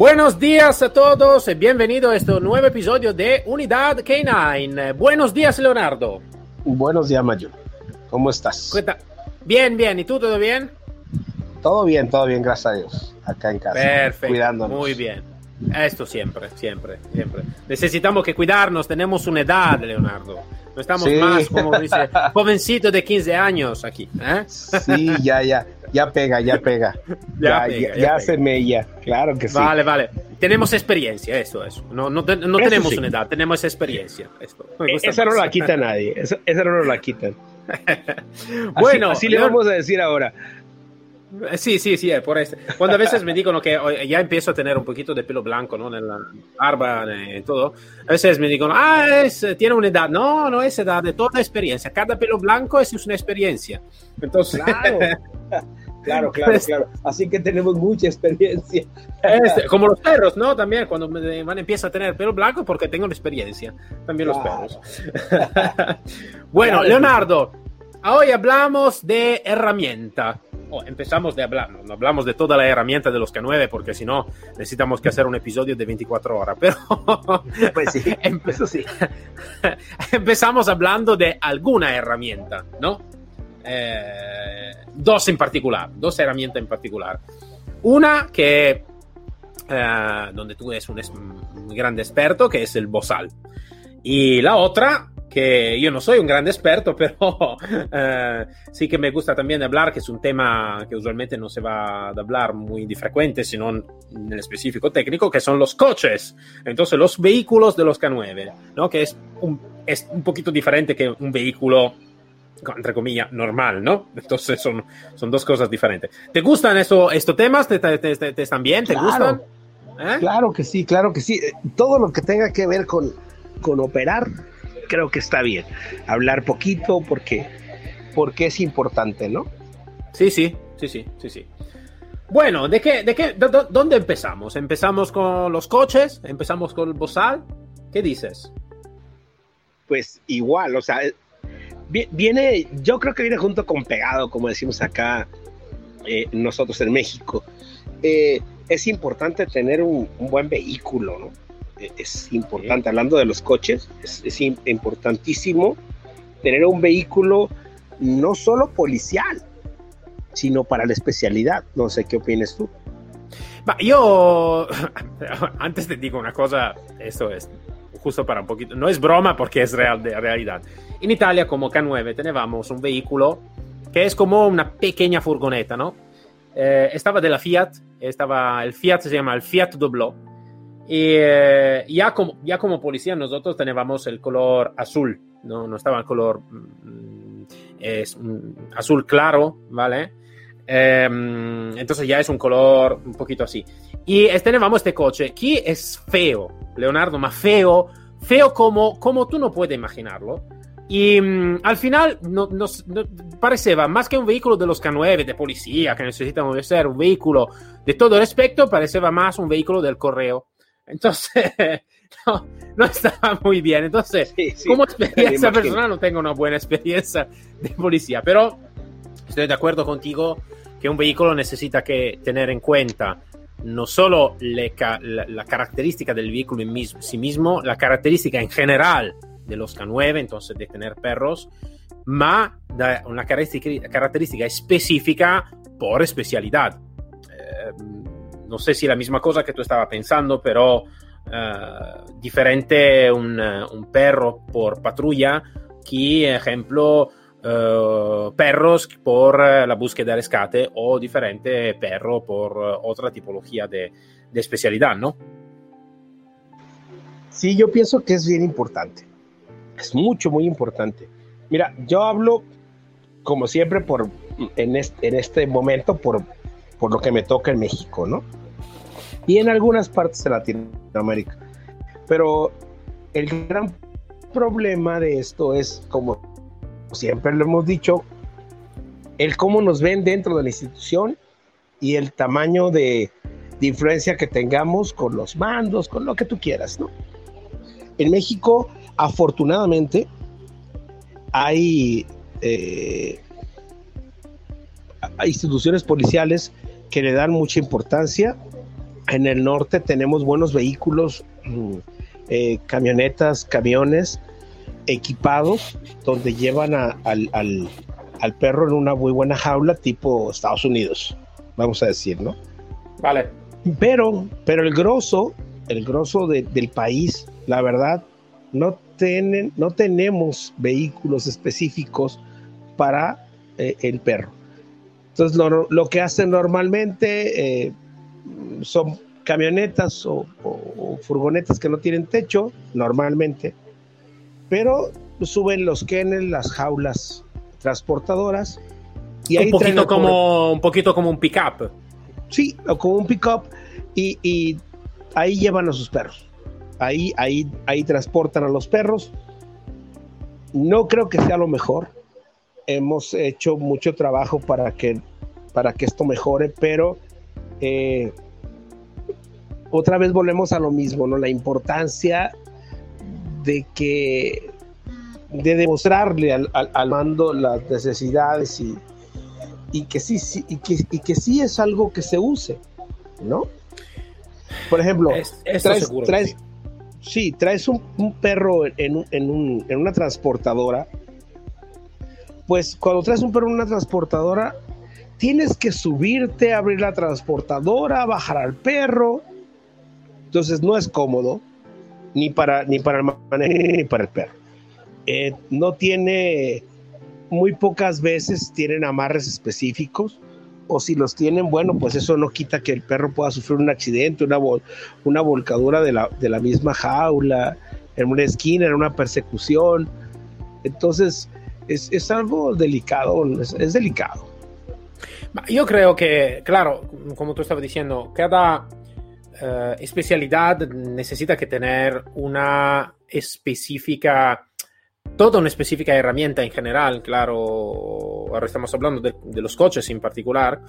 Buenos días a todos y bienvenido a este nuevo episodio de Unidad K9. Buenos días, Leonardo. Buenos días, Mayo. ¿Cómo estás? Bien, bien. ¿Y tú todo bien? Todo bien, todo bien, gracias a Dios. Acá en casa. Perfecto. Cuidándonos. Muy bien. Esto siempre, siempre, siempre. Necesitamos que cuidarnos. Tenemos una edad, Leonardo. Estamos Sí. más, como dice, jovencito de 15 años aquí. ¿eh? Sí, ya, ya. Ya pega, ya pega. Ya Ya, pega, ya, ya pega. se mella. Claro que sí. Vale, vale. Tenemos experiencia, eso, eso. No, no, te- no Eso tenemos sí. una edad, tenemos experiencia. Esto. E- Esa no la quita nadie. Esa, esa no la quitan. Así- Bueno, así, le Leon- vamos a decir ahora. Eh, Sí, sí, sí, eh, por eso. Cuando a veces me dicono que ya empiezo a tener un poquito de pelo blanco, ¿no? En la barba y todo, a veces me dicono, ah, es, tiene una edad. No, no es edad, es toda experiencia. Cada pelo blanco es una experiencia. Entonces, Claro, claro, claro, claro. Así que tenemos mucha experiencia. este, como los perros, ¿no? También cuando me, van empieza a tener pelo blanco porque tengo la experiencia. También los Claro. perros. bueno. Leonardo, hoy hablamos de herramienta. Oh, empezamos de hablar, no hablamos de toda la herramienta de los K9 porque si no necesitamos que hacer un episodio de 24 horas, pero Pues sí, Em- eso sí. empezamos hablando de alguna herramienta, ¿no? Eh, dos en particular, dos herramientas en particular. Una que, eh, donde tú eres un, es- un gran experto, que es el bozal. Y la otra, que yo no soy un gran experto, pero eh, sí que me gusta también hablar, que es un tema que usualmente no se va a hablar muy de frecuente, sino en el específico técnico, que son los coches. Entonces, los vehículos de los K9, ¿no? Que es un, es un poquito diferente que un vehículo, entre comillas, normal, ¿no? Entonces, son, son dos cosas diferentes. ¿Te gustan eso, estos temas? ¿Te, te- te- te están bien? ¿Te Claro. gustan? ¿Eh? Claro que sí, claro que sí. Todo lo que tenga que ver con, con operar, creo que está bien. Hablar poquito porque, porque es importante, ¿no? Sí, sí, sí, sí, sí, sí. Bueno, ¿de qué, de qué, dónde empezamos? ¿Empezamos con los coches? ¿Empezamos con el bozal? ¿Qué dices? Pues igual, o sea, vi- viene, yo creo que viene junto con pegado, como decimos acá eh, nosotros en México. Eh, es importante tener un, un buen vehículo, ¿no? Eh, Es importante, hablando de los coches, es, es im- importantísimo tener un vehículo no solo policial, sino para la especialidad. No sé qué opinas tú. Ma yo, antes te digo una cosa, esto es justo para un poquito, no es broma porque es real de realidad. En Italia, como K9, teníamos un vehículo que es como una pequeña furgoneta, ¿no? Eh, estaba de la Fiat, estaba, el Fiat se llama el Fiat Doblò. Y eh, ya, como, ya como policía nosotros teníamos el color azul, no, no estaba el color mm, es, mm, azul claro, ¿vale? Eh, entonces ya es un color un poquito así. Y teníamos este coche que es feo, Leonardo, más feo, feo como, como tú no puedes imaginarlo. Y mm, al final no, pareceva más que un vehículo de los K9, de policía, que necesitamos ser un vehículo de todo respecto, pareceva más un vehículo del correo. Entonces, no, no estaba muy bien. Entonces, Sí, sí, como experiencia personal no tengo una buena experiencia de policía, pero estoy de acuerdo contigo que un vehículo necesita que tener en cuenta no solo le la, la característica del vehículo en sí mismo, la característica en general de los K9, entonces de tener perros, ma una característica, característica específica por especialidad. Eh, no sé si la misma cosa que tú estabas pensando, pero eh, diferente un, eh, un perro por patrulla que, ejemplo, eh, perros por la búsqueda de rescate o diferente perro por otra tipología de, de especialidad, ¿no? Sí, yo pienso que es bien importante. Es mucho, muy importante. Mira, yo hablo, como siempre, por en este, en este momento, por, por lo que me toca en México, ¿no? Y en algunas partes de Latinoamérica. Pero el gran problema de esto es, como siempre lo hemos dicho, el cómo nos ven dentro de la institución y el tamaño de, de influencia que tengamos con los mandos, con lo que tú quieras, ¿no? En México, afortunadamente, hay, eh, instituciones policiales que le dan mucha importancia. En el norte tenemos buenos vehículos, mm, eh, camionetas, camiones equipados, donde llevan a- al, al- al perro en una muy buena jaula tipo Estados Unidos, vamos a decir, ¿no? Vale. Pero, pero el grosso, el grosso de- del país, la verdad, no, tienen, no tenemos vehículos específicos para eh, el perro. Entonces, lo, lo que hacen normalmente eh, son camionetas o, o- o furgonetas que no tienen techo, normalmente, pero suben los kennels, las jaulas transportadoras. Y un ahí poquito pobre- como un poquito como un pickup. Sí, o como un pick-up y, y ahí llevan a sus perros. Ahí, ahí, ahí transportan a los perros. No creo que sea lo mejor. Hemos hecho mucho trabajo para que, para que esto mejore, pero eh, otra vez volvemos a lo mismo, ¿no? La importancia de que de demostrarle al, al- al mando las necesidades y, y que sí, sí y, que, y que sí es algo que se use, ¿no? Por ejemplo, Es- traes, seguro que traes- sí. sí, traes un, un perro en, un- en, un- en una transportadora, pues cuando traes un perro en una transportadora, tienes que subirte, abrir la transportadora, bajar al perro, entonces no es cómodo, ni para, ni para el manejo ni para el perro. Eh, no tiene, muy pocas veces tienen amarres específicos, o si los tienen, bueno, pues eso no quita que el perro pueda sufrir un accidente, una, vol- una volcadura de la, de la misma jaula, en una esquina, en una persecución. Entonces, es, es algo delicado, es, es delicado. Io creo che, claro, como tú estabas diciendo, cada eh, especialidad necesita que tener una específica, toda una específica herramienta en general, claro, ahora estamos hablando de, de los coches en particular,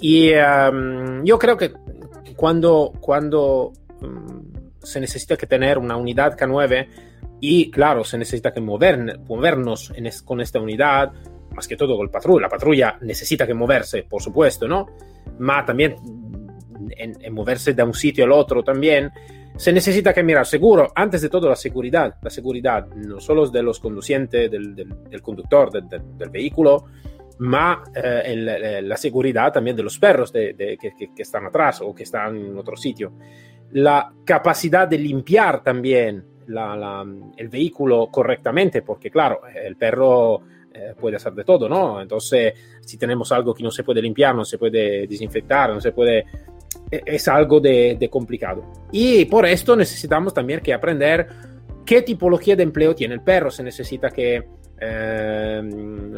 y em, yo creo que cuando, cuando em, se necesita que tener una unidad K9 y claro, se necesita que mover, movernos en es- con esta unidad, más que todo con patrulla. La patrulla necesita que moverse, por supuesto, ¿no? Ma también en, en moverse de un sitio al otro también. Se necesita que mirar, seguro, antes de todo la seguridad, la seguridad no solo de los conducientes, del, del- del conductor del, del- vehículo, ma eh, el- el- la seguridad también de los perros de- de- que- que están atrás o que están en otro sitio. La capacidad de limpiar también la- la- el vehículo correctamente, porque claro, el perro eh, puede hacer de todo, ¿no? Entonces, si tenemos algo que no se puede limpiar, no se puede desinfectar, no se puede... e- Es algo de, de complicado. Y por esto necesitamos también que aprender qué tipología de empleo tiene el perro. Se necesita que eh,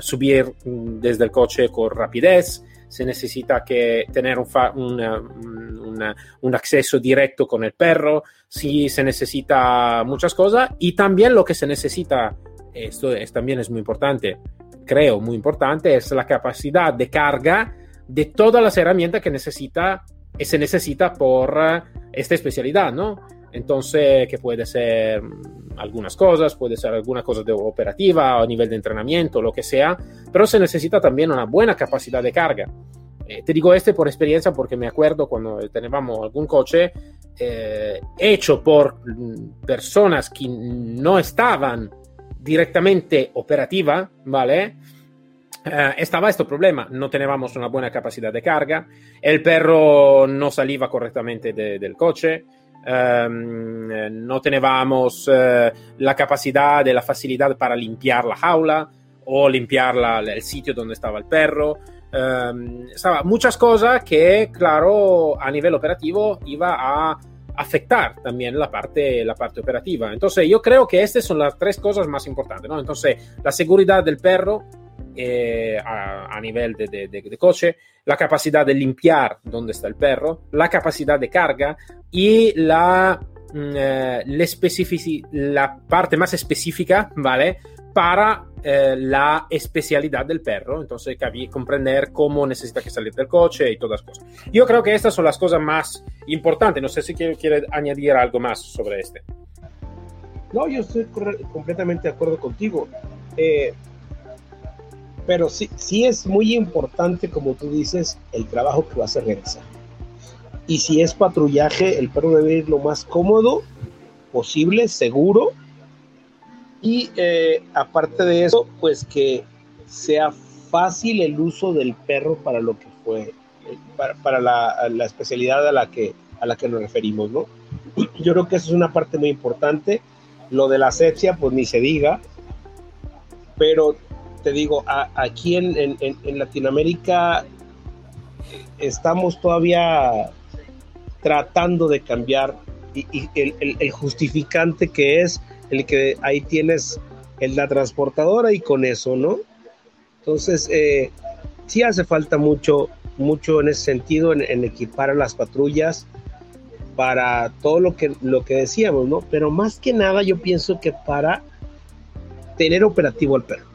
subir mm, desde el coche con rapidez, se necesita que tener un, fa- una- una- un acceso directo con el perro, si se necesita muchas cosas y también lo que se necesita, esto es, también es muy importante, creo muy importante, es la capacidad de carga de todas las herramientas que necesita y se necesita por eh, esta especialidad, ¿no? Entonces, que puede ser mm, algunas cosas, puede ser alguna cosa de operativa a nivel de entrenamiento, lo que sea, pero se necesita también una buena capacidad de carga. Eh, te digo este por experiencia porque me acuerdo cuando teníamos algún coche eh, hecho por mm, personas que no estaban directamente operativa, ¿vale? Eh, estaba este problema, no teníamos una buena capacidad de carga, el perro no salía correctamente de- del coche, eh, no teníamos eh, la capacidad de la facilidad para limpiar la jaula o limpiar el sitio donde estaba el perro. Ehm, estaba muchas cosas que, claro, a nivel operativo iba a afectar también la parte, la parte operativa. Entonces, yo creo que estas son las tres cosas más importantes, ¿no? Entonces, la seguridad del perro eh, a, a nivel de, de- de- de coche, la capacidad de limpiar donde está el perro, la capacidad de carga y la mm, eh, la parte más específica, ¿vale? Para eh, la especialidad del perro, entonces comprender cómo necesita que salir del coche y todas las cosas. Yo creo que estas son las cosas más importantes. No sé si quiere, quiere añadir algo más sobre este. No, yo estoy completamente de acuerdo contigo. Eh, pero sí, sí es muy importante, como tú dices, el trabajo que vas a realizar. Y si es patrullaje, el perro debe ir lo más cómodo posible, seguro. Y eh, aparte de eso, pues que sea fácil el uso del perro para lo que fue, eh, para, para la, la especialidad a la, que, a la que nos referimos, ¿no? Yo creo que eso es una parte muy importante. Lo de la asepsia, pues ni se diga. Pero te digo, aquí en, en- en- Latinoamérica eh, estamos todavía tratando de cambiar y, el- el justificante que es el que ahí tienes el, la transportadora y con eso, ¿no? Entonces, eh, sí hace falta mucho, mucho en ese sentido, en, en equipar a las patrullas para todo lo que, lo que decíamos, ¿no? Pero más que nada yo pienso que para tener operativo al perro.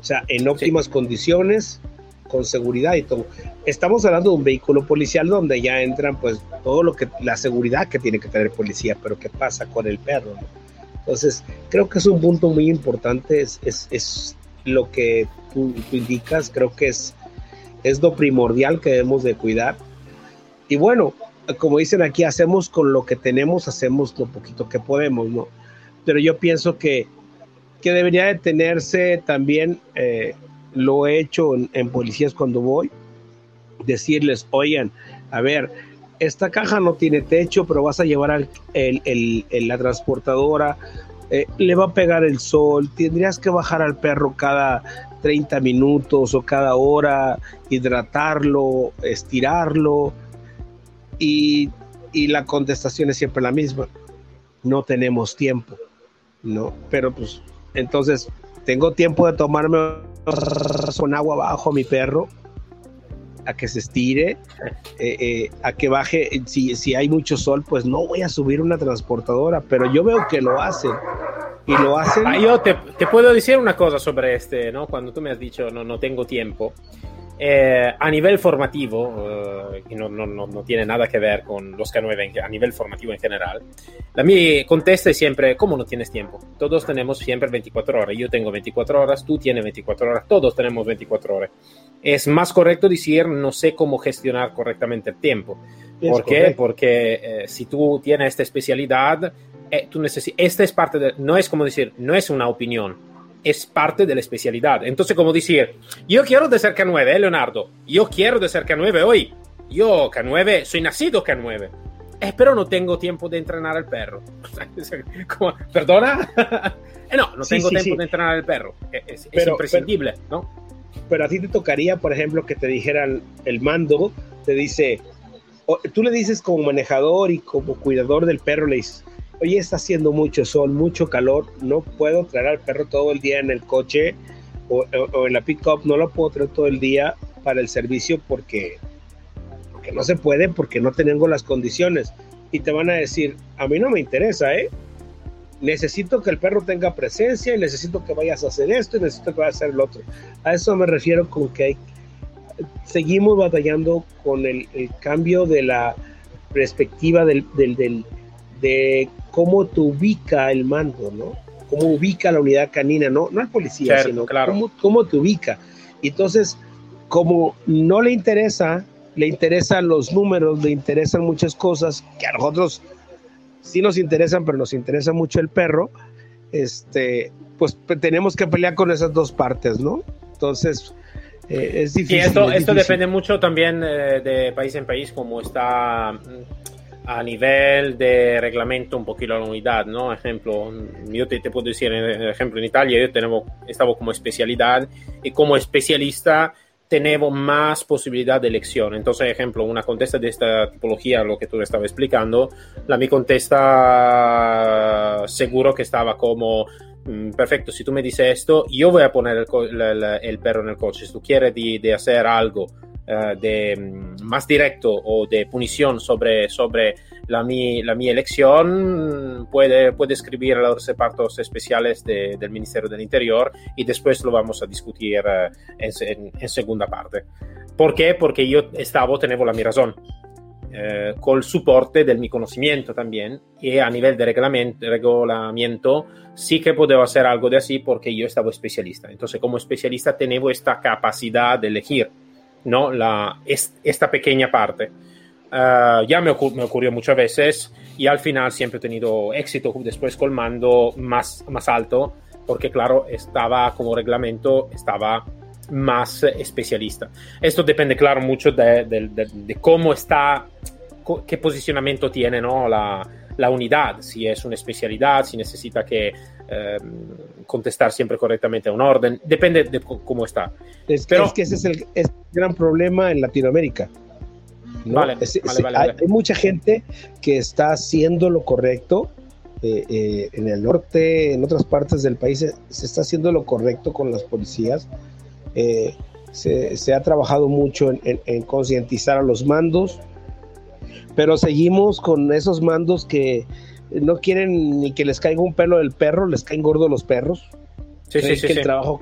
O sea, en óptimas condiciones, con seguridad y todo. Estamos hablando de un vehículo policial donde ya entran pues todo lo que, la seguridad que tiene que tener policía, pero ¿qué pasa con el perro? no? Entonces, creo que es un punto muy importante, es, es, es lo que tú, tú indicas, creo que es, es lo primordial que debemos de cuidar. Y bueno, como dicen aquí, hacemos con lo que tenemos, hacemos lo poquito que podemos, ¿no? Pero yo pienso que, que debería de tenerse también, eh, lo he hecho en, en policías cuando voy, decirles, oigan, a ver, esta caja no tiene techo, pero vas a llevar al, la transportadora, eh, le va a pegar el sol, tendrías que bajar al perro cada 30 minutos o cada hora, hidratarlo, estirarlo, y, la contestación es siempre la misma, no tenemos tiempo, ¿no? Pero pues, entonces, tengo tiempo de tomarme con agua abajo a mi perro, a que se estire, eh, eh, a que baje, si, si hay mucho sol, pues no voy a subir una transportadora, pero yo veo que lo hacen. Y lo hacen. Ah, yo te, te puedo decir una cosa sobre este, ¿no? Cuando tú me has dicho no, no tengo tiempo. Eh, a nivel formativo, eh, y no, no, no, tiene nada que ver con los K9 en- a nivel formativo en general, la mia contesta es siempre, ¿cómo no tienes tiempo? Todos tenemos siempre 24 horas. Yo tengo 24 horas, tú tienes 24 horas, todos tenemos 24 horas. Es más correcto decir, no sé cómo gestionar correctamente el tiempo. Es ¿Por qué? correcto. Porque eh, si tú tienes esta especialidad, eh, tú necesi- esta es parte de, no es como decir, no es una opinión, es parte de la especialidad. Entonces, como decir, yo quiero de ser K9, ¿eh, Leonardo? Yo quiero de ser K9 hoy. Yo, K9, soy nacido K9. Eh, pero no tengo tiempo de entrenar al perro. Como, ¿Perdona? Eh, no, no Sí, tengo sí, tiempo sí. de entrenar al perro. Eh, Es, Pero- imprescindible, ¿no? pero a ti te tocaría, por ejemplo, que te dijeran el mando, te dice, o- tú le dices como manejador y como cuidador del perro, le dices, oye, está haciendo mucho sol, mucho calor, no puedo traer al perro todo el día en el coche o, o- o en la pick-up, no lo puedo traer todo el día para el servicio porque, porque no se puede, porque no tengo las condiciones. Y te van a decir, a mí no me interesa, ¿eh? necesito que el perro tenga presencia y necesito que vayas a hacer esto y necesito que vayas a hacer el otro. A eso me refiero con que seguimos batallando con el, el cambio de la perspectiva del, del- del- de cómo te ubica el mando, ¿no? Cómo ubica la unidad canina, no, no el policía, Cierto, sino claro. cómo, cómo te ubica. Y entonces, como no le interesa, le interesan los números, le interesan muchas cosas que a nosotros sí nos interesan, pero nos interesa mucho el perro, este, pues tenemos que pelear con esas dos partes, ¿no? Entonces, eh, es difícil. esto, es esto difícil. depende mucho también eh, de país en país, como está a nivel de reglamento un poquito la unidad, ¿no? Ejemplo, yo te, te puedo decir, eh, ejemplo, en Italia yo tenemos, estaba como especialidad y como especialista tenemos más posibilidad de elección. Entonces, ejemplo, una contesta de esta tipología, lo que tú estabas explicando, la mi contesta seguro que estaba como Mm, perfecto, si tú me dices esto, yo voy a poner el, la- el perro en el coche. Si tú quieres de, de hacer algo eh, de, mm, más directo o de punición sobre, sobre la, mi, la mia elección, puede, puede escribir a los repartos especiales de, del Ministerio del Interior y después lo vamos a discutir eh, en, segunda parte. ¿Por qué? Porque yo estaba, tenevo la mi razón. Eh, col soporte del mi conocimiento también y a nivel de reglamento, sí que puedo hacer algo de así porque yo estaba especialista. Entonces como especialista tengo esta capacidad de elegir ¿no? la, esta pequeña parte. Uh, ya me, ocur me, ocurrió muchas veces y al final siempre he tenido éxito después con mando más, más alto porque claro, estaba como reglamento, estaba más especialista. Esto depende, claro, mucho de, de cómo está, qué posicionamiento tiene ¿no? la, la, unidad, si es una especialidad, si necesita que eh, contestar siempre correctamente a un orden, depende de cómo está. Es que, Pero, es que ese es el, es el, gran problema en Latinoamérica. ¿no? Vale, es, vale, vale, hay, mucha gente que está haciendo lo correcto. Eh, eh, en el norte, en otras partes del país, se, se está haciendo lo correcto con las policías, eh, se, se, ha trabajado mucho en, en, en, concientizar a los mandos, pero seguimos con esos mandos que no quieren ni que les caiga un pelo del perro, les caen gordos los perros. Sí, sí, sí, que. El, trabajo,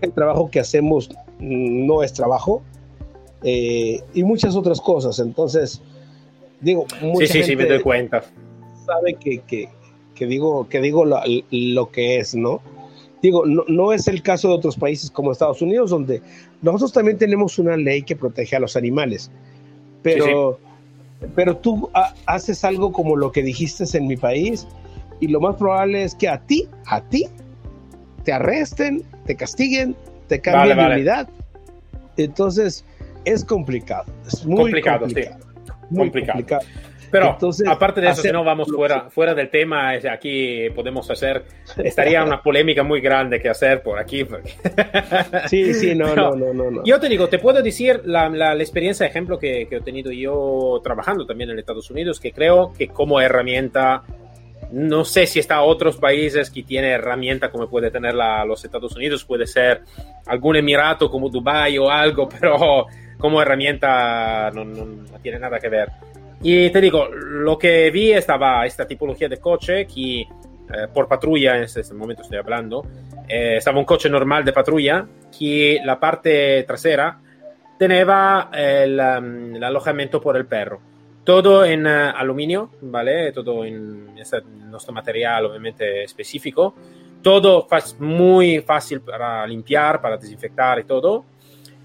que el trabajo que hacemos no es trabajo eh, y muchas otras cosas. Entonces, digo, mucha sí, sí, sí, me doy cuenta. Sabe que, que, que digo, que digo lo, lo que es, ¿no? Digo, no, no, es el caso de otros países como Estados Unidos, donde nosotros también tenemos una ley que protege a los animales, pero, sí, sí. Pero tú ha, haces algo como lo que dijiste en mi país y lo más probable es que a ti, a ti, te arresten, te castiguen, te cambien vale, de unidad. Entonces, es complicado, es muy complicado. complicado, sí. muy complicado. complicado. Pero Entonces, aparte de eso, si no vamos fuera, fuera del tema, aquí podemos hacer, estaría una polémica muy grande que hacer por aquí. Porque... Sí, sí, no, no, no, no, no, Yo te digo, te puedo decir la, la, la experiencia, ejemplo, que, que, he tenido yo trabajando también en Estados Unidos, que creo que como herramienta, no sé si está otros países que tiene herramienta como puede tener la, los Estados Unidos, puede ser algún emirato como Dubai o algo, pero como herramienta no, no, no tiene nada que ver. Y te digo, lo que vi estaba esta tipología de coche que eh, por patrulla, en este momento estoy hablando, eh, estaba un coche normal de patrulla que la parte trasera tenía el, um, el alojamiento por el perro. Todo en aluminio, ¿vale? Todo en este, nuestro material obviamente específico. Todo muy fácil para limpiar, para desinfectar y todo.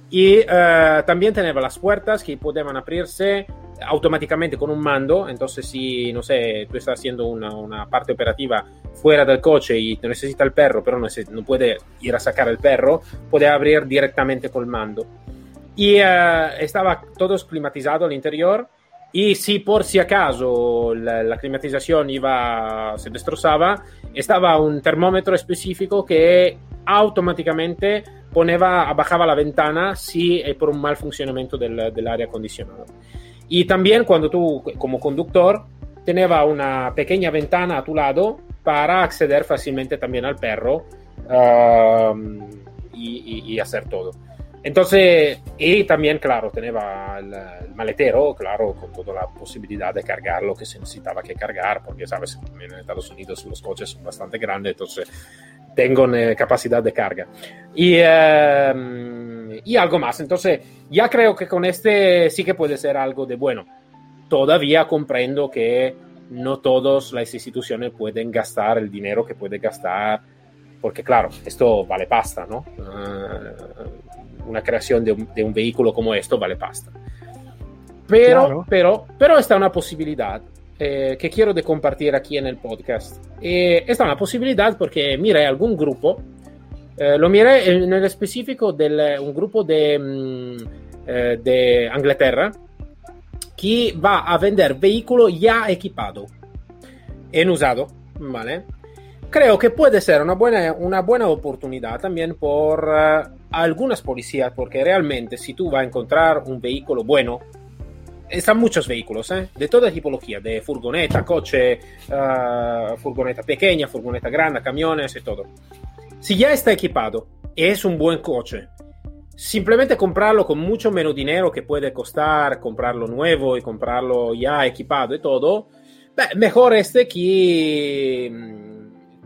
Y también tenía las puertas que podían abrirse automáticamente con un mando, entonces si, no sé, tú estás haciendo una, una, parte operativa fuera del coche y te necesita el perro, pero no, no puede ir a sacar el perro, puede abrir directamente con el mando. Y uh, estaba todo climatizado al interior y si por si acaso la, la, climatización iba, se destrozaba, estaba un termómetro específico que automáticamente poneva, bajaba la ventana si es por un mal funcionamiento del, del aire acondicionado. Y también cuando tú como conductor tenía una pequeña ventana a tu lado para acceder fácilmente también al perro y, y, y, hacer todo. Entonces, y también, claro, tenía el, el, maletero, claro, con toda la posibilidad de cargar lo que se necesitaba que cargar, porque, sabes, en Estados Unidos los coches son bastante grandes, entonces tengo eh, capacidad de carga. Y, eh, y, algo más. Entonces, ya creo que con este sí que puede ser algo de bueno. Todavía comprendo que no todas las instituciones pueden gastar el dinero que puede gastar, porque claro, esto vale pasta, ¿no? Uh, una creación de un, de un, vehículo como esto vale pasta. Pero, claro. pero, pero está una posibilidad eh, que quiero de compartir aquí en el podcast. Eh, esta es una posibilidad porque miré algún grupo, eh, lo miré en el específico de un grupo de, mm, eh, de Inglaterra que va a vender vehículo ya equipado, en usado, ¿vale? Creo que puede ser una buena, una buena oportunidad también por uh, algunas policías, porque realmente si tú vas a encontrar un vehículo bueno, están muchos vehículos, ¿eh? de toda tipología, de furgoneta, coche, furgoneta pequeña, furgoneta grande, camiones y todo. Si ya está equipado, es un buen coche. Simplemente comprarlo con mucho menos dinero que puede costar comprarlo nuevo y comprarlo ya equipado y todo, mejor este que,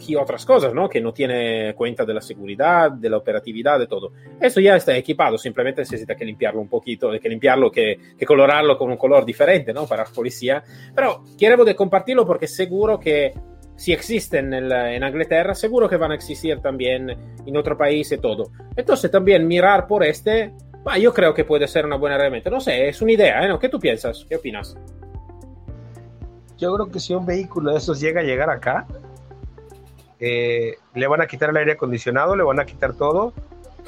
que otras cosas, ¿no? Que no tiene cuenta de la seguridad, de la operatividad, de todo. Eso ya está equipado, simplemente necesita que limpiarlo un poquito, que limpiarlo, que, que colorarlo con un color diferente, ¿no? Para la policía. Pero quiero de compartirlo porque seguro que si existen en, en, Inglaterra, seguro que van a existir también en otro país y todo. Entonces también mirar por este, bah, yo creo que puede ser una buena herramienta. No sé, es una idea, ¿eh? ¿no? ¿Qué tú piensas? ¿Qué opinas? Yo creo que si un vehículo de esos llega a llegar acá, eh, le van a quitar el aire acondicionado, le van a quitar todo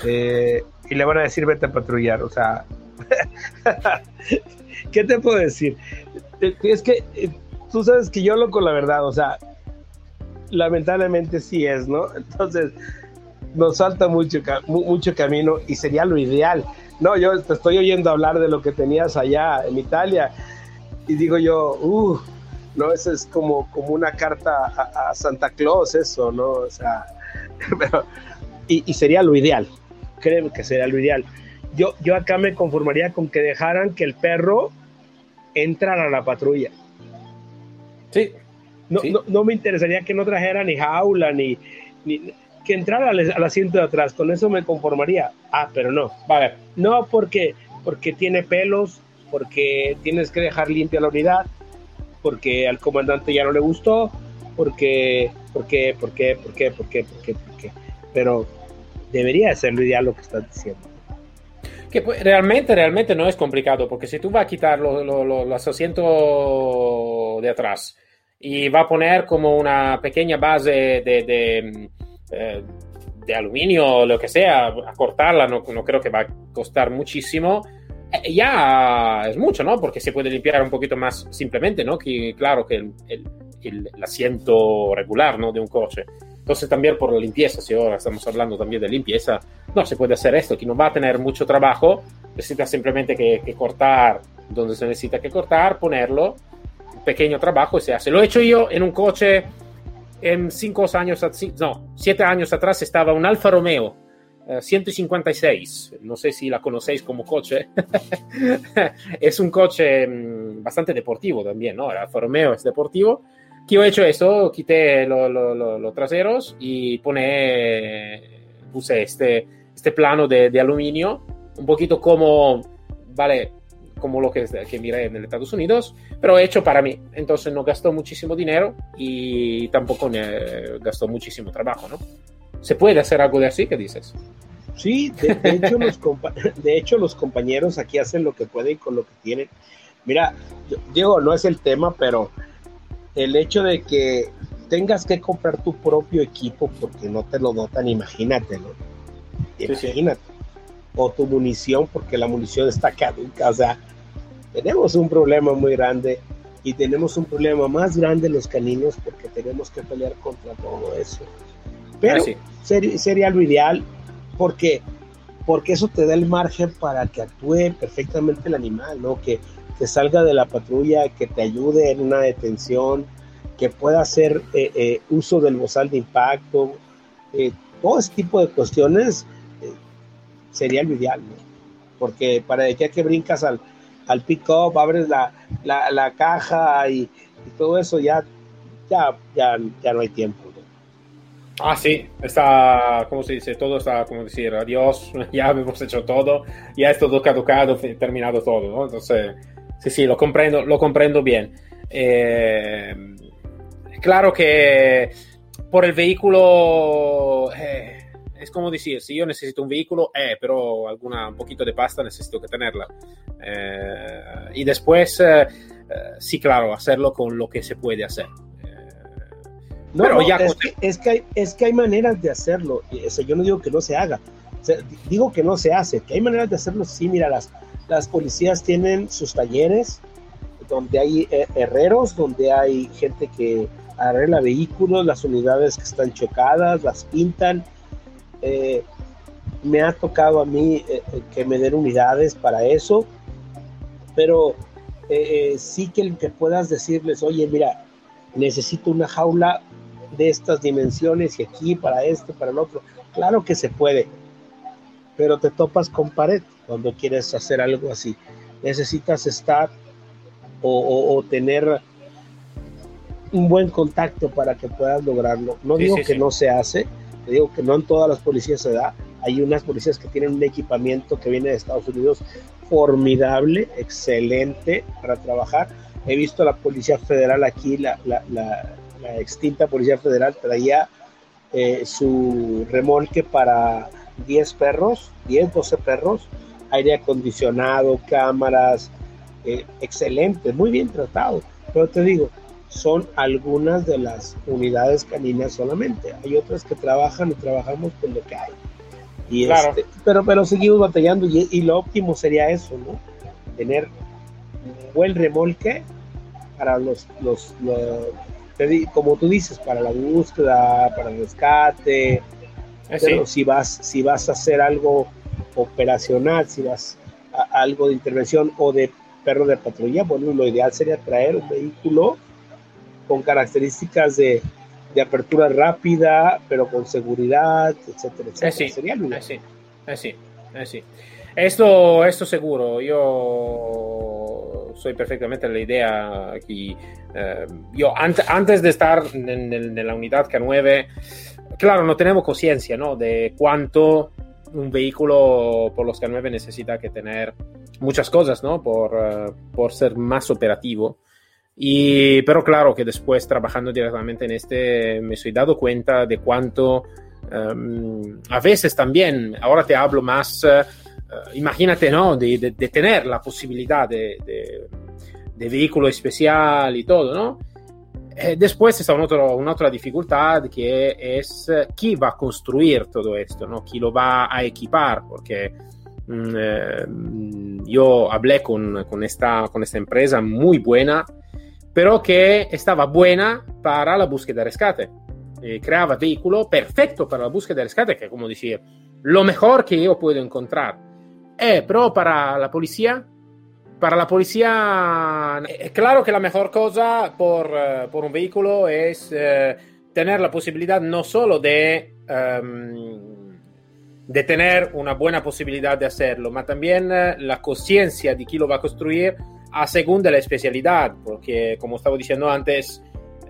eh, y le van a decir vete a patrullar. O sea, ¿qué te puedo decir? Es que tú sabes que yo lo con la verdad, o sea, lamentablemente sí es, ¿no? Entonces, nos falta mucho, mucho camino y sería lo ideal. No, yo te estoy oyendo hablar de lo que tenías allá en Italia y digo yo, uh, no, eso es como, como una carta a, Santa Claus, eso, ¿no? O sea, pero, y, y, sería lo ideal, créeme que sería lo ideal. Yo, yo acá me conformaría con que dejaran que el perro entrara a la patrulla. Sí, no, no, no, me interesaría que no trajera ni jaula, ni, ni, que entrara al, al, asiento de atrás. Con eso me conformaría. Ah, pero no. Vale. No porque, porque tiene pelos, porque tienes que dejar limpia la unidad, porque al comandante ya no le gustó, porque, porque, porque, porque, porque, porque, porque. Pero debería ser lo ideal lo que estás diciendo. Que realmente, realmente no es complicado, porque si tú vas a quitar lo, lo, lo, los asientos de atrás, y va a poner como una pequeña base de, de, eh, de aluminio lo que sea, a cortarla, no, no, creo que va a costar muchísimo. Eh, ya es mucho, ¿no? Porque se puede limpiar un poquito más simplemente, ¿no? Que claro que el, el, el, el asiento regular, ¿no? De un coche. Entonces también por la limpieza, si ahora estamos hablando también de limpieza, no se puede hacer esto, que no va a tener mucho trabajo, necesita simplemente que, que cortar donde se necesita que cortar, ponerlo pequeño trabajo se hace. Lo he hecho yo en un coche en cinco años, no, siete años atrás estaba un Alfa Romeo uh, 156. No sé si la conocéis como coche. es un coche um, bastante deportivo también, ¿no? El Alfa Romeo es deportivo. Que yo he hecho eso, quité los lo, lo, lo traseros y pone, puse este, este plano de, de aluminio, un poquito como, vale, como lo que, que miré en Estados Unidos, pero hecho para mí. Entonces no gastó muchísimo dinero y tampoco gastó muchísimo trabajo, ¿no? ¿Se puede hacer algo de así? ¿Qué dices? Sí, de, de, hecho, los de hecho los compañeros aquí hacen lo que pueden con lo que tienen. Mira, digo, no es el tema, pero el hecho de que tengas que comprar tu propio equipo porque no te lo dotan, imagínatelo. Imagínate. Sí, sí. O tu munición porque la munición está caduca. O sea, tenemos un problema muy grande y tenemos un problema más grande los caninos porque tenemos que pelear contra todo eso. Pero ah, sí. ser, sería lo ideal porque, porque eso te da el margen para que actúe perfectamente el animal, ¿no? Que, que salga de la patrulla, que te ayude en una detención, que pueda hacer eh, eh, uso del bozal de impacto, eh, todo ese tipo de cuestiones sería lo ideal. Porque para de que brincas al, al pick-up, abres la, la, la caja y, y, todo eso, ya, ya, ya, ya no hay tiempo. ¿no? Ah, sí, está, ¿cómo se dice? Todo está, como decir, adiós, ya hemos hecho todo, ya es todo caducado, terminado todo, ¿no? Entonces, sí, sí, lo comprendo, lo comprendo bien. Eh, claro que por el vehículo... Eh, es como decir, si yo necesito un vehículo, eh, pero alguna, un poquito de pasta necesito que tenerla. Eh, y después, eh, sí, claro, hacerlo con lo que se puede hacer. No, pero no, ya es, que, es, que hay, es que hay maneras de hacerlo. O sea, yo no digo que no se haga. O sea, digo que no se hace. Que hay maneras de hacerlo. Sí, mira, las, las policías tienen sus talleres donde hay herreros, donde hay gente que arregla vehículos, las unidades que están chocadas, las pintan eh, me ha tocado a mí eh, eh, que me den unidades para eso, pero eh, sí que, que puedas decirles, oye, mira, necesito una jaula de estas dimensiones y aquí para esto, para el otro. Claro que se puede, pero te topas con pared cuando quieres hacer algo así. Necesitas estar o, o, o tener un buen contacto para que puedas lograrlo. No digo que no se hace, te digo que no en todas las policías se da. Hay unas policías que tienen un equipamiento que viene de Estados Unidos formidable, excelente para trabajar. He visto la Policía Federal aquí, la, extinta Policía Federal traía eh, su remolque para 10 perros, 10, 12 perros, aire acondicionado, cámaras, eh, excelente, muy bien tratado. Pero te digo, son algunas de las unidades caninas solamente. Hay otras que trabajan y trabajamos con lo que hay. Y este, pero, pero seguimos batallando y, lo óptimo sería eso, ¿no? Tener un buen remolque para los, los, como tú dices, para la búsqueda, para el rescate. Eh, pero si vas, si vas a hacer algo operacional, si vas a algo de intervención o de perro de patrulla, bueno, lo ideal sería traer un vehículo con características de, de apertura rápida, pero con seguridad, etcétera, etcétera. sería lo ideal. sí, sí. Esto, esto seguro, yo soy perfectamente la idea aquí. Eh, yo antes de estar en, en, la unidad K9, claro, no tenemos conciencia ¿no? de cuánto un vehículo por los K9 necesita que tener muchas cosas, ¿no? Por, uh, por ser más operativo. Y, pero claro que después trabajando directamente en este me soy dado cuenta de cuánto um, a veces también, ahora te hablo más, uh, imagínate, ¿no? De, de, de, tener la posibilidad de, de, vehículo especial y todo, ¿no? Eh, después está un otro, una otra dificultad que es quién va a construir todo esto, ¿no? quién lo va a equipar, porque Mm, eh, yo hablé con, con, esta, con esta empresa muy buena, pero que estaba buena para la búsqueda de rescate. Eh, creaba vehículo perfecto para la búsqueda de rescate, que como decía, lo mejor que yo puedo encontrar. Eh, pero para la policía, para la policía, es claro que la mejor cosa por, por un vehículo es tener la posibilidad no solo de... Um, de tener una buena posibilidad de hacerlo, pero también eh, la conciencia de quién lo va a construir a según de la especialidad, porque como estaba diciendo antes,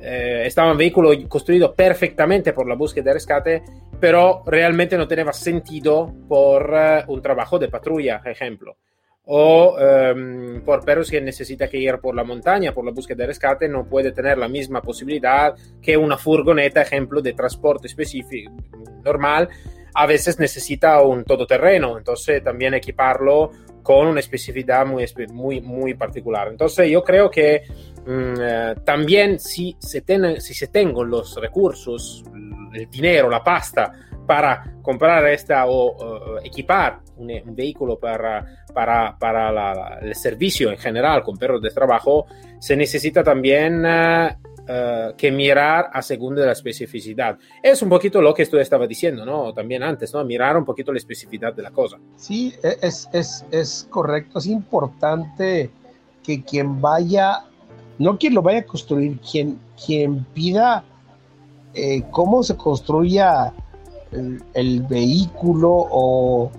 eh, estaba un vehículo construido perfectamente por la búsqueda de rescate, pero realmente no tenía sentido por eh, un trabajo de patrulla, ejemplo. O um, por perros que necesita que ir por la montaña, por la búsqueda de rescate, no puede tener la misma posibilidad que una furgoneta, ejemplo, de transporte específico normal, a veces necesita un todoterreno, entonces también equiparlo con una especificidad muy, muy, muy particular. Entonces yo creo que mm, eh, también si se, ten, si se tengan los recursos, el dinero, la pasta para comprar esta o equipar un, un, vehículo para, para, para la, el servicio en general con perros de trabajo, se necesita también uh, uh, que mirar a según de la especificidad. Es un poquito lo que tú estaba diciendo, ¿no? También antes, ¿no? Mirar un poquito la especificidad de la cosa. Sí, e, es, es, es correcto. Es importante que quien vaya, no quien lo vaya a construir, quien, quien pida eh, cómo se construya el, el vehículo o,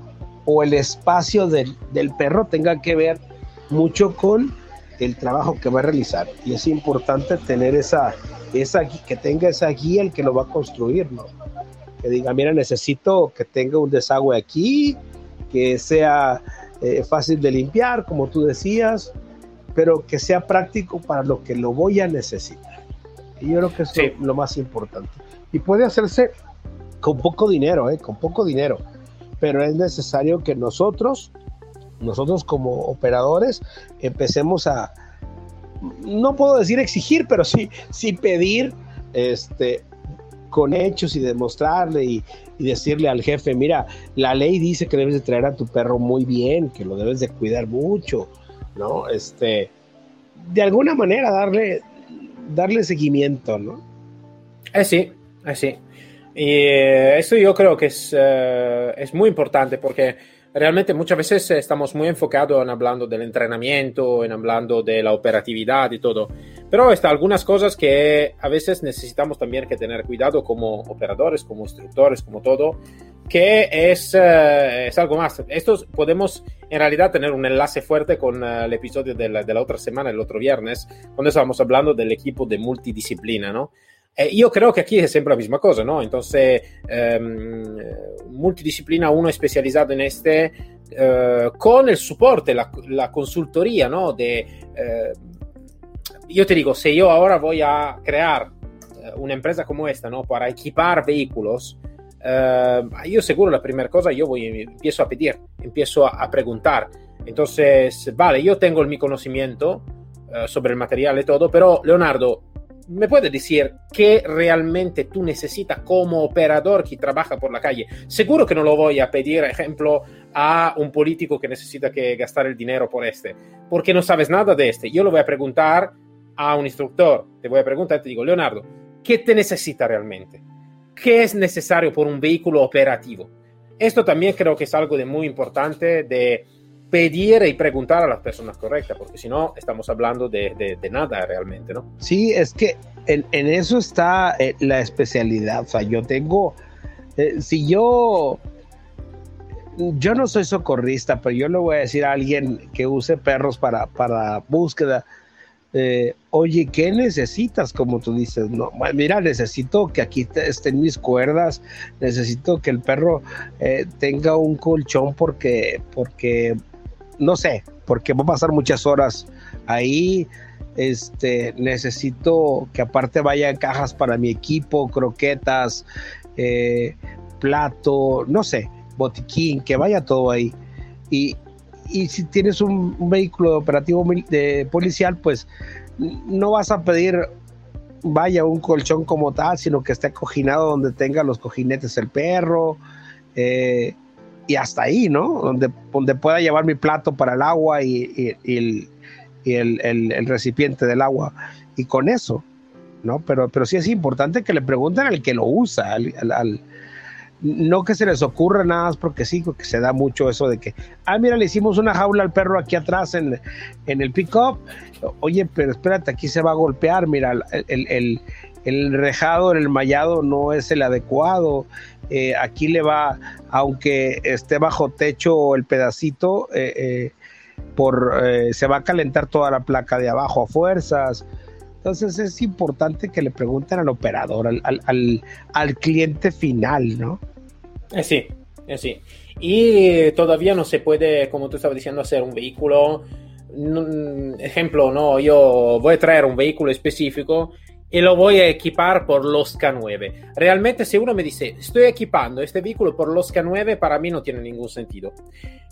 o, el espacio del, del perro tenga que ver mucho con el trabajo que va a realizar. Y es importante tener esa, esa que tenga esa guía el que lo va a construir, ¿no? Que diga, mira, necesito que tenga un desagüe aquí, que sea eh, fácil de limpiar, como tú decías, pero que sea práctico para lo que lo voy a necesitar. Y yo creo que es lo, lo, más importante. Y puede hacerse con poco dinero, ¿eh? con poco dinero, pero es necesario que nosotros nosotros como operadores empecemos a, no puedo decir exigir, pero sí, sí pedir este, con hechos y demostrarle y, decirle al jefe, mira, la ley dice que debes de traer a tu perro muy bien, que lo debes de cuidar mucho, ¿no? Este, de alguna manera darle, darle seguimiento, ¿no? Eh, sí, eh. Y eh, eso yo creo que es, es muy importante porque realmente muchas veces estamos muy enfocados en hablando del entrenamiento, en hablando de la operatividad y todo, pero está algunas cosas que a veces necesitamos también que tener cuidado como operadores, como instructores, como todo, que es, eh, es, algo más. Esto podemos en realidad tener un enlace fuerte con uh, el episodio de la, de la, otra semana, el otro viernes, cuando estábamos hablando del equipo de multidisciplina, ¿no? Eh, yo creo que aquí es siempre la misma cosa, ¿no? Entonces, um, multidisciplina, uno especializado en este, uh, con el soporte, la, la consultoría, ¿no? De, yo te digo, si yo ahora voy a crear una empresa como esta, ¿no? Para equipar vehículos, uh, yo seguro la primera cosa yo voy, empiezo a pedir, empiezo a, a, preguntar. Entonces, vale, yo tengo mi conocimiento uh, sobre el material y todo, pero Leonardo, ¿me puedes decir qué realmente tú necesitas como operador que trabaja por la calle? Seguro que no lo voy a pedir, ejemplo, a un político que necesita que gastar el dinero por este, porque no sabes nada de este. Yo lo voy a preguntar a un instructor, te voy a preguntar, te digo, Leonardo, ¿qué te necesita realmente? ¿Qué es necesario por un vehículo operativo? Esto también creo que es algo de muy importante de pedir y preguntar a las personas correctas, porque si no, estamos hablando de, de, nada realmente, ¿no? Sí, es que en, en eso está eh, la especialidad. O sea, yo tengo, eh, si yo, yo no soy socorrista, pero yo le voy a decir a alguien que use perros para, para búsqueda, eh, oye, ¿qué necesitas? Como tú dices, no, mira, necesito que aquí estén mis cuerdas, necesito que el perro tenga un colchón porque, porque, no sé, porque va a pasar muchas horas ahí. Este, necesito que aparte vayan cajas para mi equipo, croquetas, eh, plato, no sé, botiquín, que vaya todo ahí. Y, y si tienes un, un vehículo operativo de policial, pues no vas a pedir vaya un colchón como tal, sino que esté acoginado donde tenga los cojinetes el perro eh, y hasta ahí, ¿no? Donde, donde pueda llevar mi plato para el agua y, el, y el, el, recipiente del agua y con eso, ¿no? Pero, pero sí es importante que le pregunten al que lo usa, al, al, no que se les ocurra nada porque sí, porque se da mucho eso de que, ah, mira, le hicimos una jaula al perro aquí atrás en, en el pick-up, oye, pero espérate, aquí se va a golpear, mira, el, el rejado, el mallado no es el adecuado, eh, aquí le va, aunque esté bajo techo el pedacito, eh, eh, por, se va a calentar toda la placa de abajo a fuerzas, entonces es importante que le pregunten al operador, al, al, al, al cliente final, ¿no? Sí, sí. Y todavía no se puede, como tú estabas diciendo, hacer un vehículo. No, ejemplo, no, yo voy a traer un vehículo específico y lo voy a equipar por los K9. Realmente, si uno me dice, estoy equipando este vehículo por los K9, para mí no tiene ningún sentido.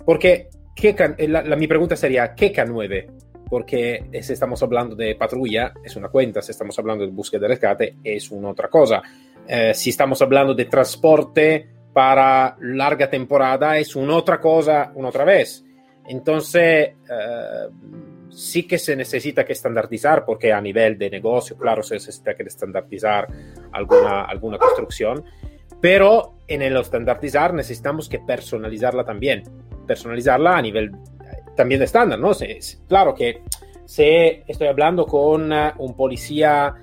Porque ¿qué, la, la, mi pregunta sería, ¿qué K9? Porque si estamos hablando de patrulla, es una cuenta, si estamos hablando de búsqueda de rescate, es una otra cosa. Eh, si estamos hablando de transporte, para larga temporada es una otra cosa una otra vez. Entonces, uh, sí que se necesita que estandardizar, porque a nivel de negocio, claro, se necesita que estandardizar alguna, alguna construcción, pero en el estandardizar necesitamos que personalizarla también, personalizarla a nivel también de estándar, ¿no? Es, claro que si estoy hablando con un policía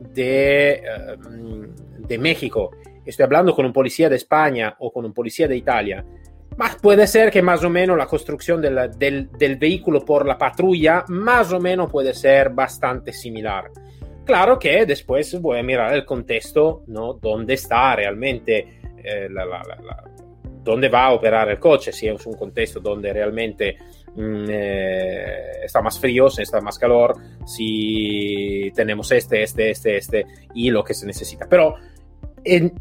de, uh, de México estoy hablando con un policía de España o con un policía de Italia, puede ser que más o menos la construcción del, del, vehículo por la patrulla más o menos puede ser bastante similar. Claro que después voy a mirar el contexto, ¿no? ¿Dónde está realmente eh, dónde va a operar el coche? Si es un contexto donde realmente mmm, eh, está más frío, si está más calor, si tenemos este, este, este, este y lo que se necesita. Pero en,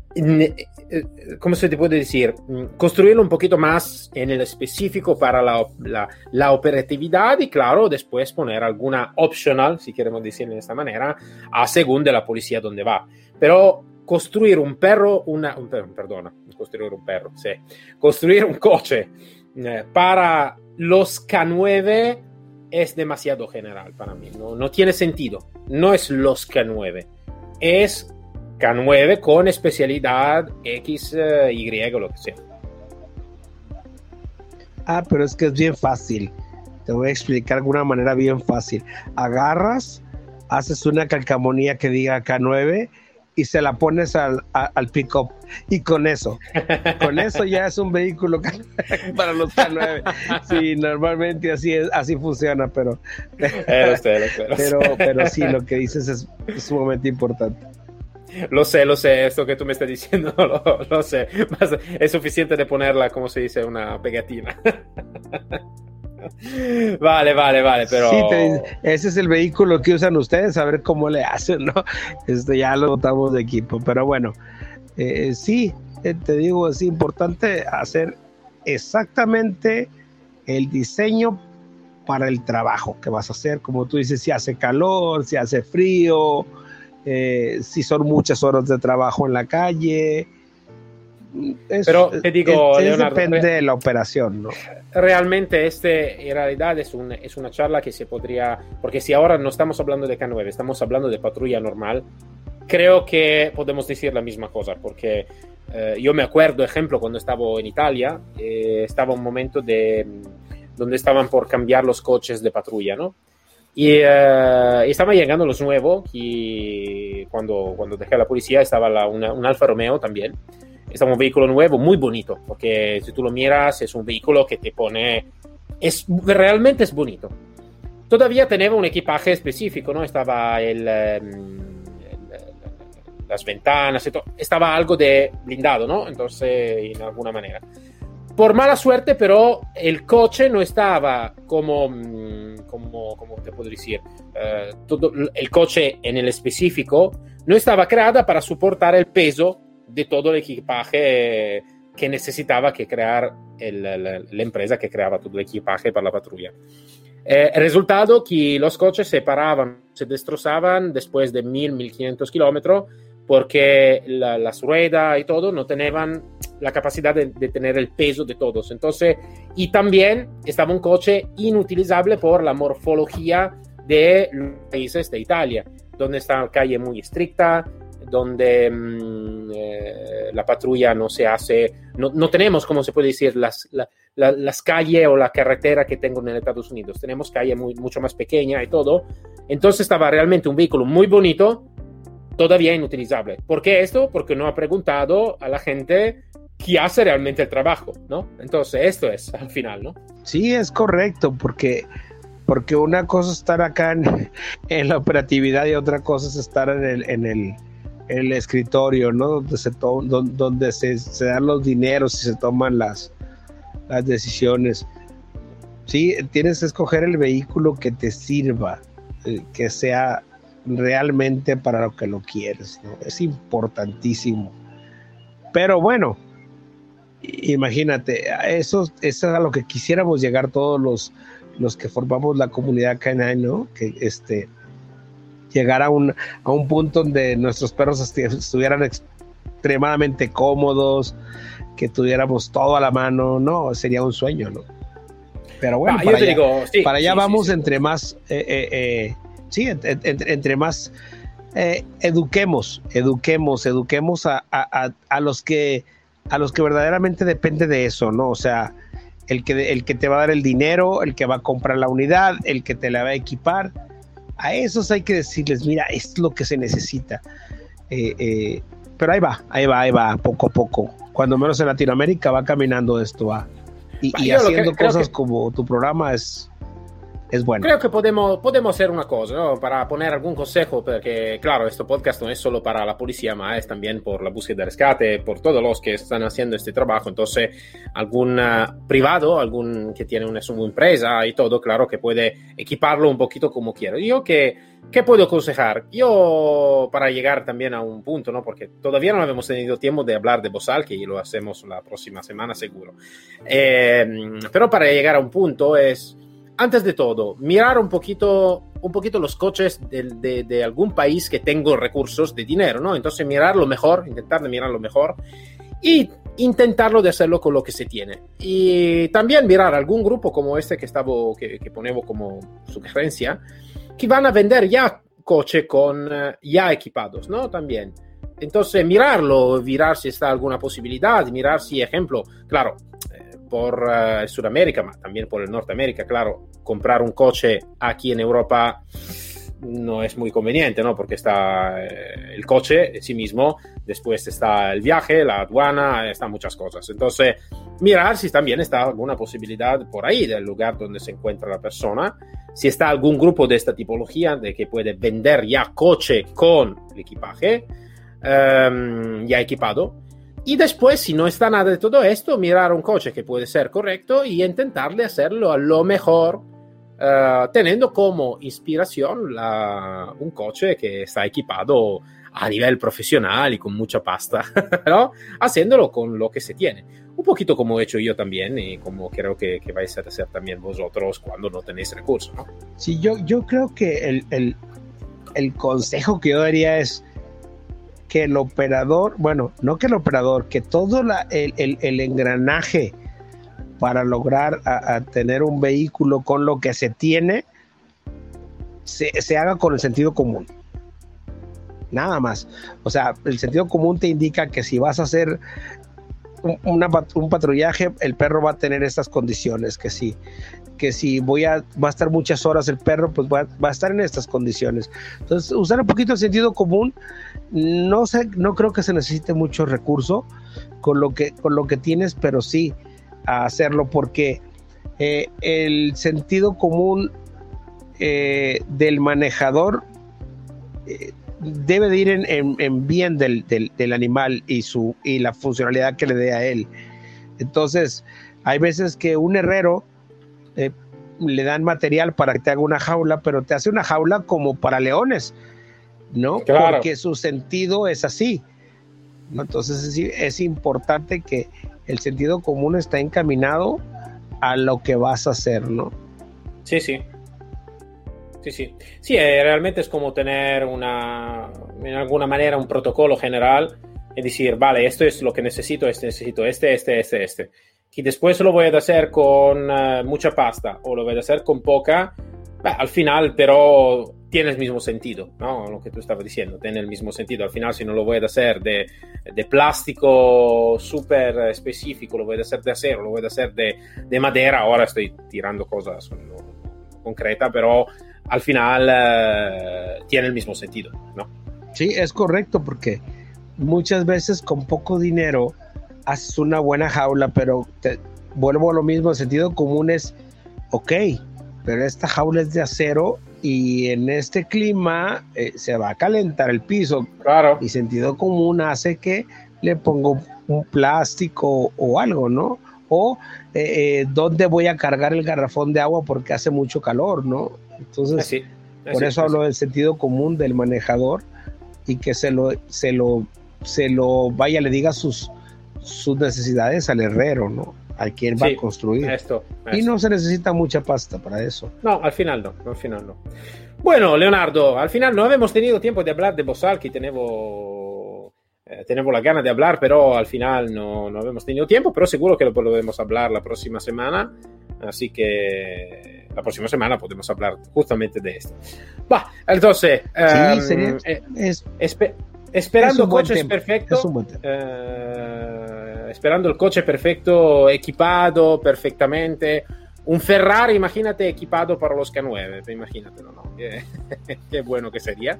¿cómo se te puede decir? Mm, construirlo un poquito más en el específico para la, la, la, operatividad y claro, después poner alguna optional, si queremos decir de esta manera, a según de la policía donde va. Pero construir un perro, una, un perdona, construir un perro, sí, construir un coche eh, para los K9 es demasiado general para mí, no, no tiene sentido, no es los K9, es K9 con especialidad X, uh, Y, o lo que sea. Ah, pero es que es bien fácil. Te voy a explicar de alguna manera bien fácil. Agarras, haces una calcamonía que diga K9 y se la pones al, al pick-up. Y con eso, con eso ya es un vehículo para los K9. Sí, normalmente así es, así funciona, pero, pero, pero sí, lo que dices es, sumamente importante. Lo sé, lo sé, esto que tú me estás diciendo, lo, sé. Es suficiente de ponerla, como se dice, una pegatina. Vale, vale, vale, pero... Sí, ese es el vehículo que usan ustedes, a ver cómo le hacen, ¿no? Esto ya lo botamos de equipo, pero bueno, eh, sí, eh, te digo, es importante hacer exactamente el diseño para el trabajo que vas a hacer, como tú dices, si hace calor, si hace frío, eh, si son muchas horas de trabajo en la calle, pero te digo, depende de la operación, ¿no? Realmente este en realidad es, un, es una charla que se podría, porque si ahora no estamos hablando de K9, estamos hablando de patrulla normal, creo que podemos decir la misma cosa, porque eh, yo me acuerdo, ejemplo, cuando estaba en Italia, eh, estaba un momento de, donde estaban por cambiar los coches de patrulla, ¿no? Y uh, estaban llegando los nuevos, y cuando, cuando dejé la policía estaba la, una, un Alfa Romeo también, es un vehículo nuevo, muy bonito, porque si tú lo miras es un vehículo que te pone, es, realmente es bonito. Todavía tenía un equipaje específico, ¿no? Estaba el, em, las ventanas, estaba algo de blindado, ¿no? Entonces, en alguna manera. Por mala suerte, pero el coche no estaba como, mm, como, como te puedo decir, eh, todo el coche en el específico no estaba creada para soportar el peso de todo el equipaje que necesitaba que crear el, la, empresa que creaba todo el equipaje para la patrulla. Eh, resultado que los coches se paraban, se destrozaban después de 1000, 1500 kilómetros porque la, las ruedas y todo no tenían la capacidad de, tener el peso de todos. Entonces, y también estaba un coche inutilizable por la morfología de los países de Italia, donde está una calle muy estricta, donde mmm, eh, la patrulla no se hace, no, no, tenemos, como se puede decir, las, la, la, las calles o la carretera que tengo en Estados Unidos. Tenemos calle mucho más pequeña y todo. Entonces estaba realmente un vehículo muy bonito, todavía inutilizable. ¿Por qué esto? Porque no ha preguntado a la gente qué hace realmente el trabajo, ¿no? Entonces esto es al final, ¿no? Sí, es correcto, porque porque una cosa es estar acá en, la operatividad y otra cosa es estar en el, en el, escritorio, ¿no? Donde se, donde se, se, dan los dineros y se toman las, las decisiones. Sí, tienes que escoger el vehículo que te sirva, eh, que sea realmente para lo que lo quieres, ¿no? Es importantísimo. Pero bueno, imagínate, eso, eso es a lo que quisiéramos llegar todos los, los que formamos la comunidad canina, ¿no? Que este llegar a un, a un punto donde nuestros perros estuvieran extremadamente cómodos, que tuviéramos todo a la mano, no, sería un sueño, ¿no? Pero bueno, ah, para, allá, digo, sí, para, allá, sí, vamos sí, entre más, eh, eh, eh, sí, entre, entre, más eduquemos, eduquemos, eduquemos a, a, a, los que a los que verdaderamente depende de eso, ¿no? O sea, el que, el que te va a dar el dinero, el que va a comprar la unidad, el que te la va a equipar, a esos hay que decirles, mira, es lo que se necesita. Eh, eh, pero ahí va, ahí va, ahí va, poco a poco. Cuando menos en Latinoamérica va caminando esto. ¿ah? Y, y haciendo que, cosas que... como tu programa es, es bueno. Creo que podemos, podemos hacer una cosa, ¿no? Para poner algún consejo, porque claro, este podcast no es solo para la policía, ma es también por la búsqueda de rescate, por todos los que están haciendo este trabajo. Entonces, algún uh, privado, algún que tiene una, una, empresa y todo, claro que puede equiparlo un poquito como quiera. Yo que... ¿Qué puedo aconsejar? Yo, para llegar también a un punto, ¿no? Porque todavía no hemos tenido tiempo de hablar de Bozal, que lo hacemos la próxima semana seguro. Eh, pero para llegar a un punto es antes de todo, mirar un poquito, un poquito los coches de, de, de, algún país que tengo recursos de dinero, ¿no? Entonces mirar lo mejor, intentar de mirar lo mejor y intentarlo de hacerlo con lo que se tiene. Y también mirar algún grupo como este que, estaba, que, que ponemos como sugerencia, que van a vender ya coche con uh, ya equipados, ¿no? También. Entonces mirarlo, mirar si está alguna posibilidad, mirar si, ejemplo, claro, por uh, Sudamérica, ma también por el Norteamérica, claro, comprar un coche aquí en Europa no es muy conveniente, ¿no? Porque está eh, el coche en sí mismo, después está el viaje, la aduana, están muchas cosas. Entonces, mirar si también está alguna posibilidad por ahí del lugar donde se encuentra la persona, si está algún grupo de esta tipología de que puede vender ya coche con el equipaje em, ya equipado. Y después, si no está nada de todo esto, mirar un coche que puede ser correcto y intentarle hacerlo a lo mejor uh, teniendo como inspiración la, un coche que está equipado a nivel profesional y con mucha pasta, ¿no? Haciéndolo con lo que se tiene. Un poquito como he hecho yo también y como creo que, que vais a hacer también vosotros cuando no tenéis recursos, ¿no? Sí, yo, yo creo que el, el, el consejo que yo daría es que el operador, bueno, no que el operador, que todo la, el, el, engranaje para lograr a, tener un vehículo con lo que se tiene, se, haga con el sentido común. Nada más. O sea, el sentido común te indica que si vas a hacer un, patrullaje, el perro va a tener estas condiciones, que sí. Que si voy a, va a estar muchas horas el perro, pues va, va a estar en estas condiciones. Entonces, usar un poquito el sentido común, no sé, no creo que se necesite mucho recurso con lo que, con lo que tienes, pero sí, hacerlo porque eh, el sentido común eh, del manejador eh, debe de ir en, en, en bien del, del, del, animal y, su, y la funcionalidad que le dé a él. Entonces, hay veces que un herrero eh, le dan material para que te haga una jaula, pero te hace una jaula como para leones, ¿no? Claro. Porque su sentido es así. ¿no? Entonces es, es importante que el sentido común está encaminado a lo que vas a hacer, ¿no? Sí, sí. Sí, sí. Sí, eh, realmente es como tener una, en alguna manera, un protocolo general y decir, vale, esto es lo que necesito, este necesito, este, este, este, este. Y después lo voy a hacer con uh, mucha pasta o lo voy a hacer con poca, al final, pero tiene el mismo sentido, ¿no? Lo que tú estabas diciendo, tiene el mismo sentido. Al final, si no lo voy a hacer de, de plástico súper específico, lo voy a hacer de acero, lo voy a hacer de, de madera, ahora estoy tirando cosas concretas, pero al final uh, tiene el mismo sentido, ¿no? Sí, es correcto, porque muchas veces con poco dinero haces una buena jaula, pero te, vuelvo a lo mismo, el sentido común es, ok, pero esta jaula es de acero y en este clima eh, se va a calentar el piso. Claro. Y sentido común hace que le pongo un plástico o algo, ¿no? O eh, eh, dónde voy a cargar el garrafón de agua porque hace mucho calor, ¿no? Entonces, así, así, por eso así. hablo del sentido común del manejador y que se lo, se lo, se lo vaya, le diga sus, sus necesidades al herrero, ¿no? a quien va a construir. Esto. Y no se necesita mucha pasta para eso. No, al final no, al final no. Bueno, Leonardo, al final no hemos tenido tiempo de hablar de Bosalki, tenemos, eh, tenemos la gana de hablar, pero al final no, no hemos tenido tiempo, pero seguro que lo podemos hablar la próxima semana, así que la próxima semana podemos hablar justamente de esto. Va, entonces, sí, um, sería, eh, es, espe esperando coches perfectos. Eh, esperando el coche perfecto, equipado perfectamente. Un Ferrari, imagínate, equipado para los K9, imagínatelo, ¿no? Qué, qué, bueno que sería.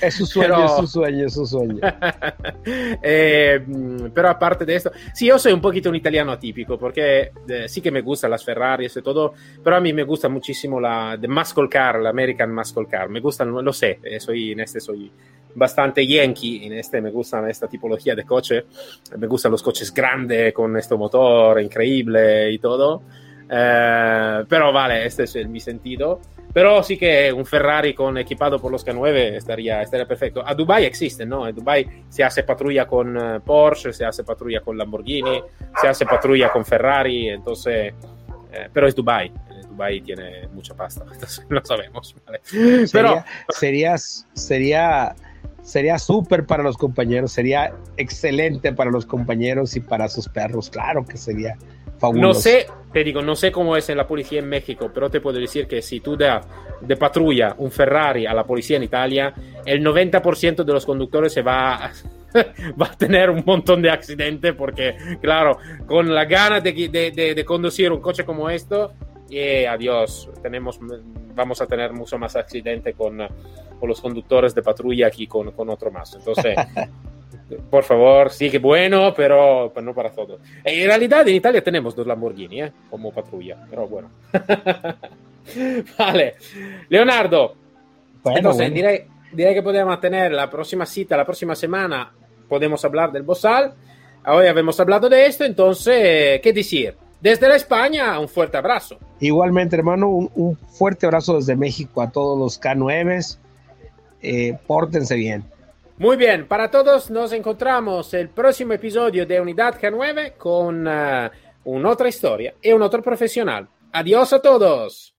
Es su sueño, pero, es su sueño, es su sueño. eh, pero aparte de esto, sí, yo soy un poquito un italiano atípico, porque eh, sí que me gustan las Ferraris y todo, pero a mí me gusta muchísimo la de Muscle Car, la American Muscle Car. Me gustan, lo sé, eh, soy, en este soy bastante yankee en este me gusta esta tipología de coche. Me gustan los coches grandes con este motor increíble y todo. Eh, pero vale este es el, mi sentido. Pero sí que un Ferrari con equipado por los K9 estaría, estaría perfecto. A Dubai existe no en Dubai se hace patrulla con uh, Porsche se hace patrulla con Lamborghini se hace patrulla con Ferrari entonces eh, pero es Dubai. Dubai tiene mucha pasta, entonces lo sabemos. ¿vale? Sería, Pero sería, sería sería súper para los compañeros, sería excelente para los compañeros y para sus perros, claro que sería fabuloso. No sé, te digo, no sé cómo es en la policía en México, pero te puedo decir que si tú das de patrulla un Ferrari a la policía en Italia, el 90% de los conductores se va a, va a tener un montón de accidentes porque, claro, con la gana de, de, de, de conducir un coche como esto, y adiós, tenemos vamos a tener mucho más accidente con, con los conductores de patrulla aquí con, con otro más. Entonces, por favor, sí que bueno, pero, no para todos. En realidad, en Italia tenemos dos Lamborghini ¿eh? como patrulla, pero bueno. vale, Leonardo. Bueno, entonces, bueno. Direi, direi que podemos tener la próxima cita, la próxima semana. Podemos hablar del Bosal. Hoy habíamos hablado de esto, entonces, ¿qué decir? Desde la España, un fuerte abrazo. Igualmente, hermano, un, un fuerte abrazo desde México a todos los K9. Eh, pórtense bien. Muy bien, para todos nos encontramos el próximo episodio de Unidad K9 con uh, una otra historia y un otro profesional. Adiós a todos.